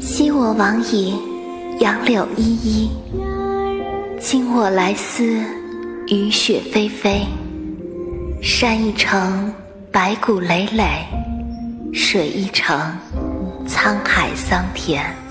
昔我往矣杨柳依依今我来思雨雪霏霏山一程白骨累累水一程沧海桑田。